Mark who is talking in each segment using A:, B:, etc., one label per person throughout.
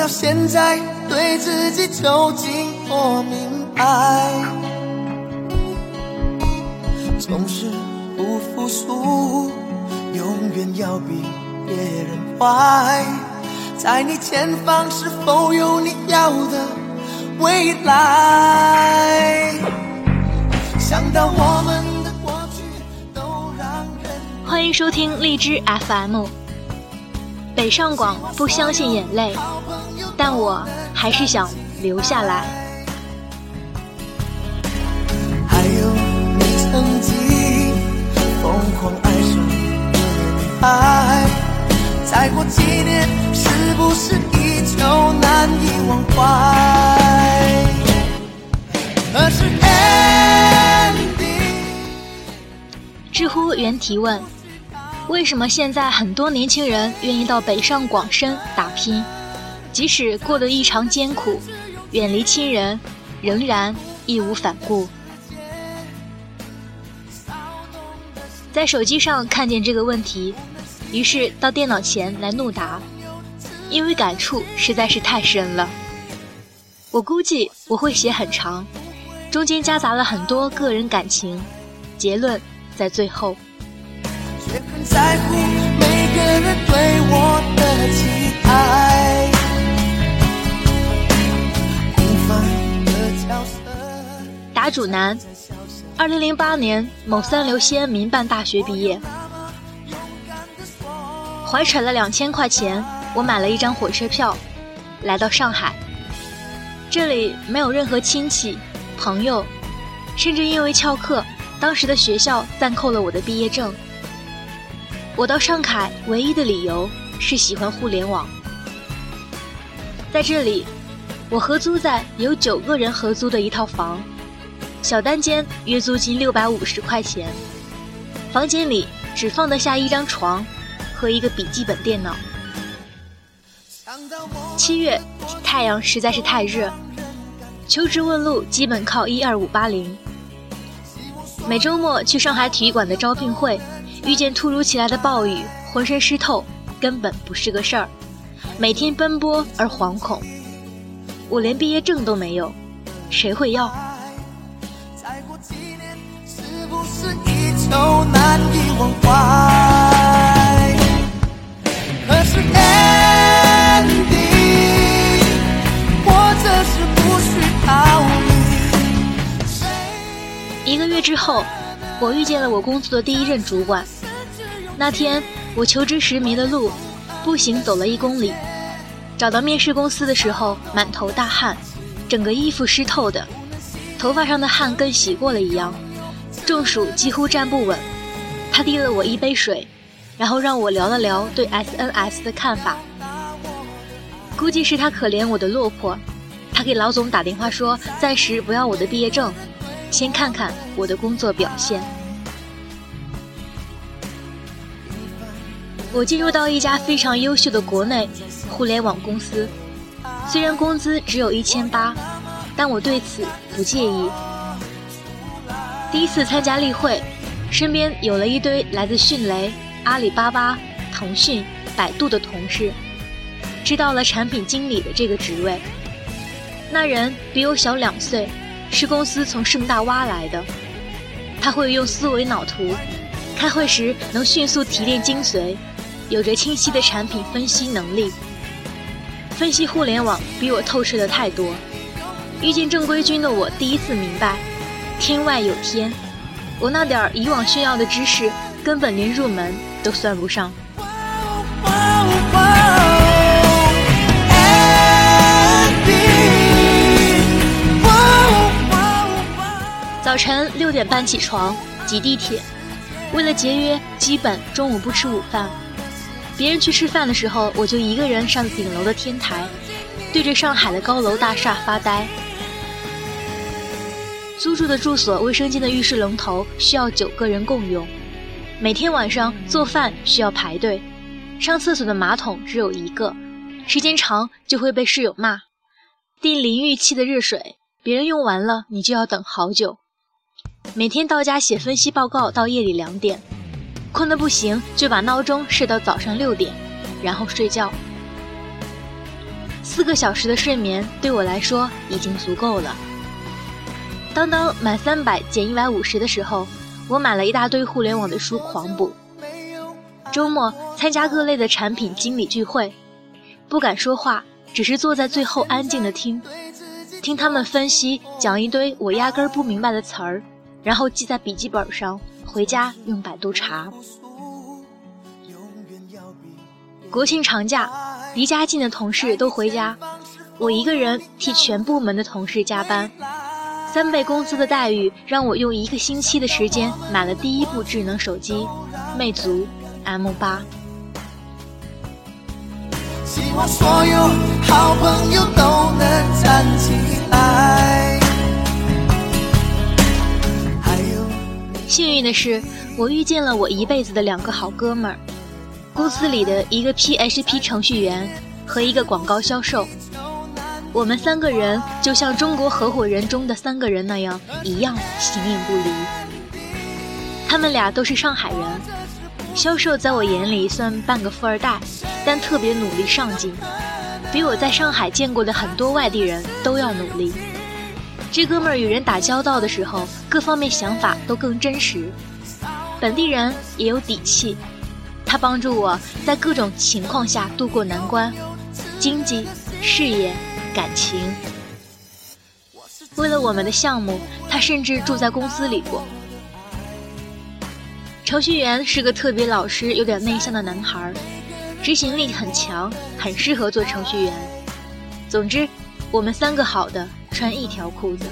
A: 到现在对自己究竟多明白？总是不服输，永远要比别人坏。在你前方是否有你要的未来？想到我们的过去都让人
B: 欢迎收听荔枝 FM。北上广不相信眼泪，但我还是想留下来。
A: 还有你曾经疯狂爱上的女孩，再过几年是不是依旧难以忘怀？可是 ending。
B: 知乎原提问：为什么现在很多年轻人愿意到北上广深打拼，即使过得异常艰苦，远离亲人，仍然义无反顾？在手机上看见这个问题，于是到电脑前来怒答，因为感触实在是太深了。我估计我会写很长，中间夹杂了很多个人感情，结论在最后。
A: 却很在乎每个人对
B: 主男，二零零八年某三流西安民办大学毕业，怀揣了两千块钱，我买了一张火车票，来到上海。这里没有任何亲戚、朋友，甚至因为翘课，当时的学校暂扣了我的毕业证。我到上海唯一的理由是喜欢互联网，在这里，我合租在有九个人合租的一套房，小单间约租金六百五十块钱，房间里只放得下一张床和一个笔记本电脑。七月，太阳实在是太热，求职问路基本靠一二五八零。每周末去上海体育馆的招聘会。遇见突如其来的暴雨，浑身湿透，根本不是个事儿。每天奔波而惶恐，我连毕业证都没有，谁会要？
A: 都难以忘怀？可是 ending，或者是不需逃离。
B: 一个月之后，我遇见了我工作的第一任主管。那天我求职时迷了路，步行走了一公里，找到面试公司的时候满头大汗，整个衣服湿透的，头发上的汗跟洗过了一样，中暑几乎站不稳。他递了我一杯水，然后让我聊了聊对 SNS 的看法。估计是他可怜我的落魄，他给老总打电话说暂时不要我的毕业证，先看看我的工作表现。我进入到一家非常优秀的国内互联网公司，虽然工资只有一千八，但我对此不介意。第一次参加例会，身边有了一堆来自迅雷、阿里巴巴、腾讯、百度的同事，知道了产品经理的这个职位。那人比我小两岁，是公司从盛大挖来的，他会用思维脑图，开会时能迅速提炼精髓。有着清晰的产品分析能力，分析互联网比我透彻的太多。遇见正规军的我，第一次明白，天外有天。我那点儿以往炫耀的知识，根本连入门都算不上。早晨六点半起床，挤地铁，为了节约，基本中午不吃午饭。别人去吃饭的时候，我就一个人上顶楼的天台，对着上海的高楼大厦发呆。租住的住所，卫生间的浴室龙头需要九个人共用，每天晚上做饭需要排队，上厕所的马桶只有一个，时间长就会被室友骂。订淋浴器的热水，别人用完了，你就要等好久。每天到家写分析报告到夜里两点，困得不行就把闹钟设到早上六点，然后睡觉。四个小时的睡眠对我来说已经足够了。当当满三百减一百五十的时候，我买了一大堆互联网的书狂补。周末参加各类的产品经理聚会，不敢说话，只是坐在最后安静的听，听他们分析讲一堆我压根儿不明白的词儿，然后记在笔记本上，回家用百度查。国庆长假，离家近的同事都回家，我一个人替全部门的同事加班。三倍工资的待遇让我用一个星期的时间买了第一部智能手机，魅族 M 八。希望所有好朋友都能站起来。幸运的是，我遇见了我一辈子的两个好哥们儿，公司里的一个 PHP 程序员和一个广告销售。我们三个人就像中国合伙人中的三个人那样，一样形影不离。他们俩都是上海人，销售在我眼里算半个富二代，但特别努力上进，比我在上海见过的很多外地人都要努力。这哥们儿与人打交道的时候，各方面想法都更真实。本地人也有底气，他帮助我在各种情况下渡过难关，经济、事业。感情，为了我们的项目，他甚至住在公司里过。程序员是个特别老实、有点内向的男孩，执行力很强，很适合做程序员。总之，我们三个好的穿一条裤子。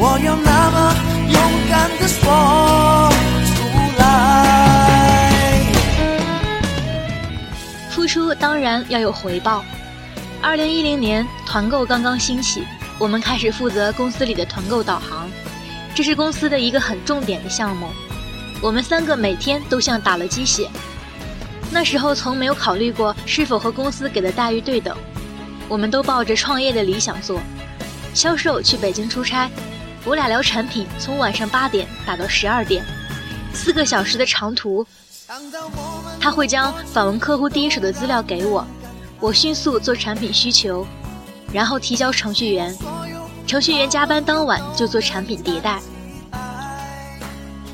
B: 我要那么勇敢的说出来。付出当然要有回报。二零一零年团购刚刚兴起，我们开始负责公司里的团购导航，这是公司的一个很重点的项目。我们三个每天都像打了鸡血。那时候从没有考虑过是否和公司给的待遇对等，我们都抱着创业的理想做。销售去北京出差，我俩聊产品，从晚上八点打到十二点，四个小时的长途。他会将访问客户第一手的资料给我，我迅速做产品需求，然后提交程序员。程序员加班当晚就做产品迭代。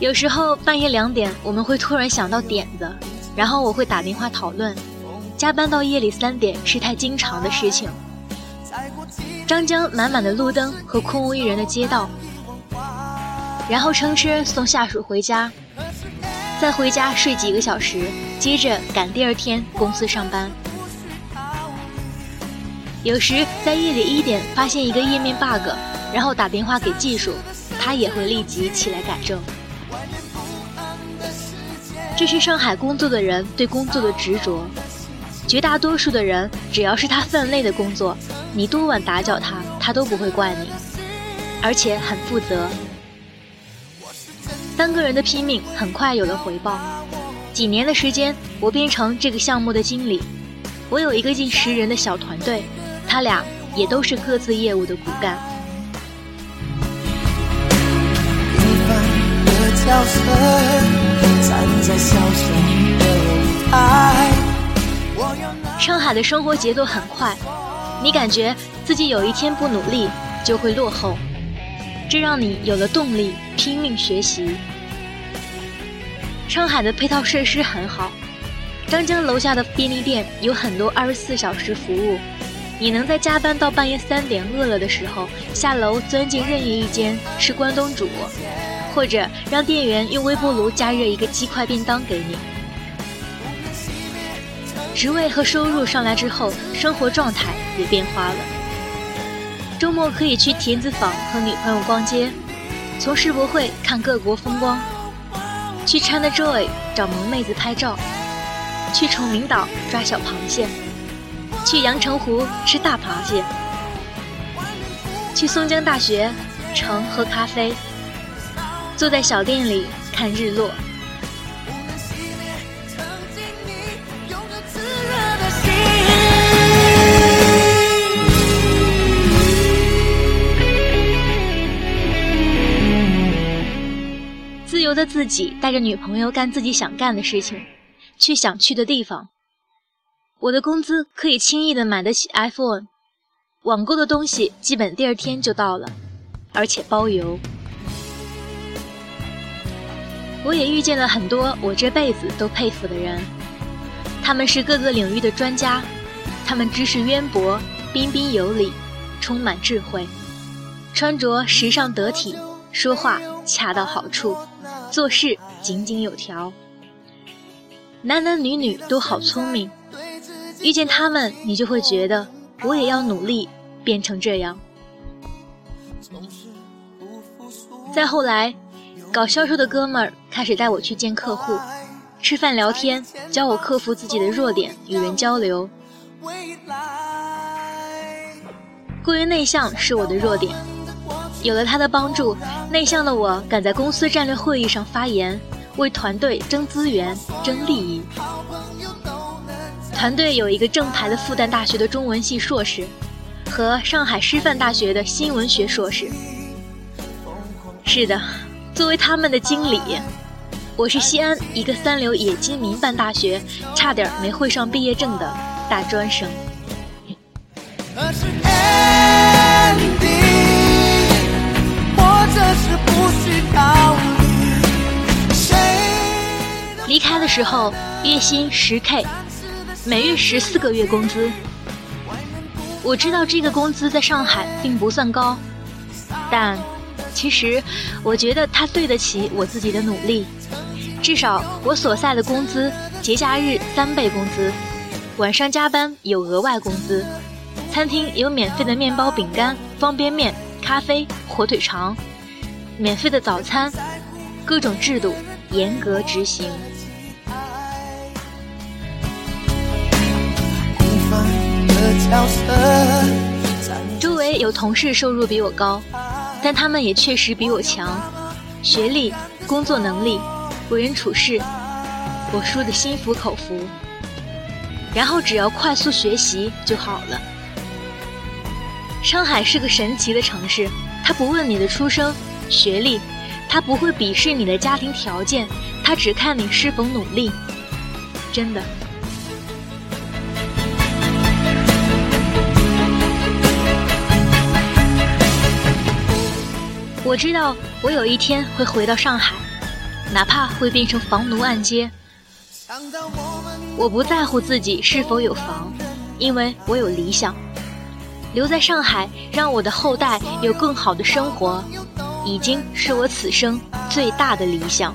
B: 有时候半夜两点，我们会突然想到点子，然后我会打电话讨论。加班到夜里三点是太经常的事情。张江满满的路灯和空无一人的街道，然后乘车送下属回家。再回家睡几个小时，接着赶第二天公司上班。有时在夜里一点发现一个页面 bug，然后打电话给技术，他也会立即起来改正。这是上海工作的人对工作的执着。绝大多数的人，只要是他分内的工作，你多晚打搅他，他都不会怪你，而且很负责。三个人的拼命很快有了回报，几年的时间，我变成这个项目的经理。我有一个近十人的小团队，他俩也都是各自业务的骨干。上海的生活节奏很快，你感觉自己有一天不努力就会落后。这让你有了动力，拼命学习。上海的配套设施很好，张江楼下的便利店有很多二十四小时服务，你能在加班到半夜三点饿了的时候，下楼钻进任意一间吃关东煮，或者让店员用微波炉加热一个鸡块便当给你。职位和收入上来之后，生活状态也变化了。周末可以去田子坊和女朋友逛街，从世博会看各国风光，去 China Joy 找萌妹子拍照，去崇明岛抓小螃蟹，去阳澄湖吃大螃蟹，去松江大学城喝咖啡，坐在小店里看日落。由他自己带着女朋友干自己想干的事情，去想去的地方。我的工资可以轻易的买得起 iPhone，网购的东西基本第二天就到了，而且包邮。我也遇见了很多我这辈子都佩服的人，他们是各个领域的专家，他们知识渊博，彬彬有礼，充满智慧，穿着时尚得体，说话恰到好处，做事井井有条。男男女女都好聪明，遇见他们，你就会觉得我也要努力变成这样。再后来。搞销售的哥们儿开始带我去见客户，吃饭聊天，教我克服自己的弱点，与人交流。过于内向是我的弱点，有了他的帮助，内向的我敢在公司战略会议上发言，为团队争资源、争利益。团队有一个正牌的复旦大学的中文系硕士，和上海师范大学的新闻学硕士。是的。作为他们的经理，我是西安一个三流冶金民办大学差点没会上毕业证的大专生。离开的时候月薪十 K，每月十四个月工资。我知道这个工资在上海并不算高，但。其实，我觉得他对得起我自己的努力。至少我所在的工资，节假日三倍工资，晚上加班有额外工资，餐厅有免费的面包、饼干、方便面、咖啡、火腿肠，免费的早餐，各种制度严格执行。周围有同事收入比我高。但他们也确实比我强，学历、工作能力、为人处事，我输得心服口服。然后只要快速学习就好了。上海是个神奇的城市，它不问你的出生、学历，它不会鄙视你的家庭条件，它只看你是否努力。真的。我知道我有一天会回到上海，哪怕会变成房奴按揭。我不在乎自己是否有房，因为我有理想。留在上海，让我的后代有更好的生活，已经是我此生最大的理想。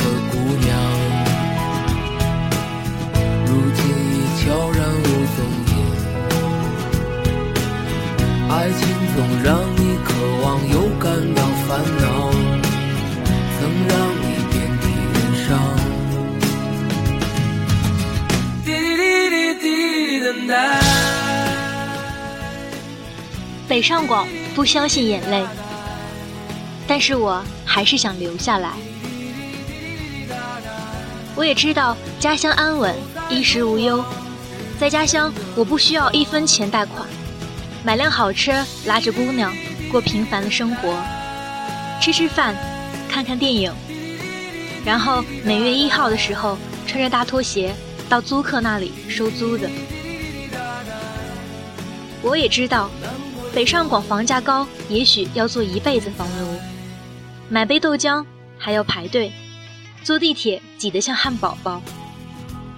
B: 北上广不相信眼泪，但是我还是想留下来。我也知道家乡安稳，衣食无忧，在家乡我不需要一分钱贷款。买辆好车，拉着姑娘过平凡的生活，吃吃饭，看看电影，然后每月一号的时候穿着大拖鞋到租客那里收租的。我也知道，北上广房价高，也许要做一辈子房奴，买杯豆浆还要排队，坐地铁挤得像汉堡包，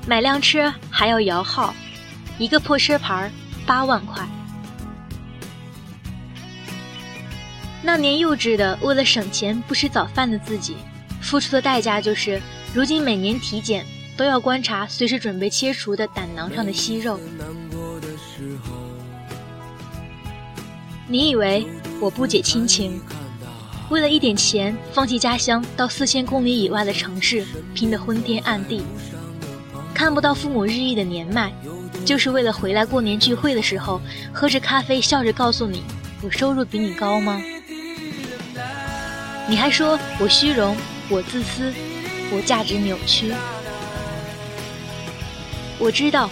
B: 买辆车还要摇号，一个破车牌八万块。那年幼稚的，为了省钱不吃早饭的自己，付出的代价就是，如今每年体检都要观察随时准备切除的胆囊上的息肉。你以为我不解亲情？为了一点钱，放弃家乡，到四千公里以外的城市，拼得昏天暗地，看不到父母日益的年迈，就是为了回来过年聚会的时候，喝着咖啡，笑着告诉你，我收入比你高吗？你还说我虚荣，我自私，我价值扭曲。我知道，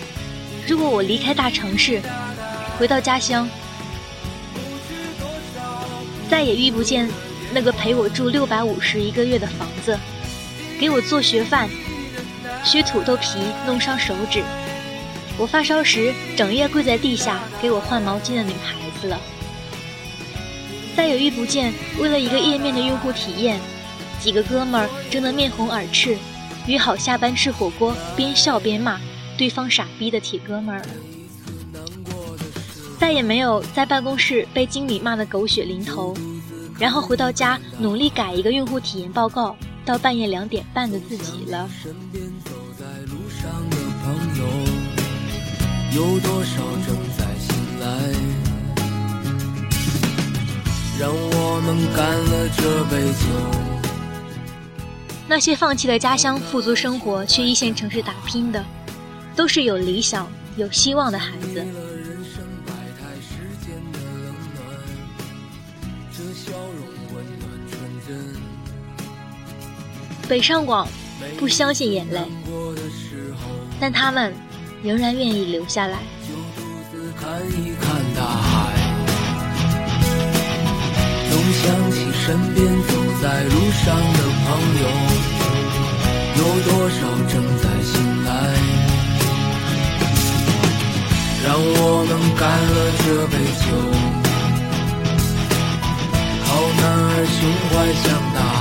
B: 如果我离开大城市，回到家乡，再也遇不见那个陪我住六百五十一个月的房子，给我做学饭、削土豆皮弄伤手指，我发烧时整夜跪在地下给我换毛巾的女孩子了。再也遇不见为了一个页面的用户体验，几个哥们儿争得面红耳赤，约好下班吃火锅，边笑边骂对方傻逼的铁哥们儿了。再也没有在办公室被经理骂得狗血淋头，然后回到家努力改一个用户体验报告，到半夜两点半的自己了。有多少正在醒来？让我们干了这杯酒。那些放弃了家乡富足生活去一线城市打拼的，都是有理想、有希望的孩子。北上广不相信眼泪，但他们仍然愿意留下来。看一看大海，总想起身边走在路上的朋友，有多少正在醒来？让我们干了这杯酒，好男儿胸怀像大海，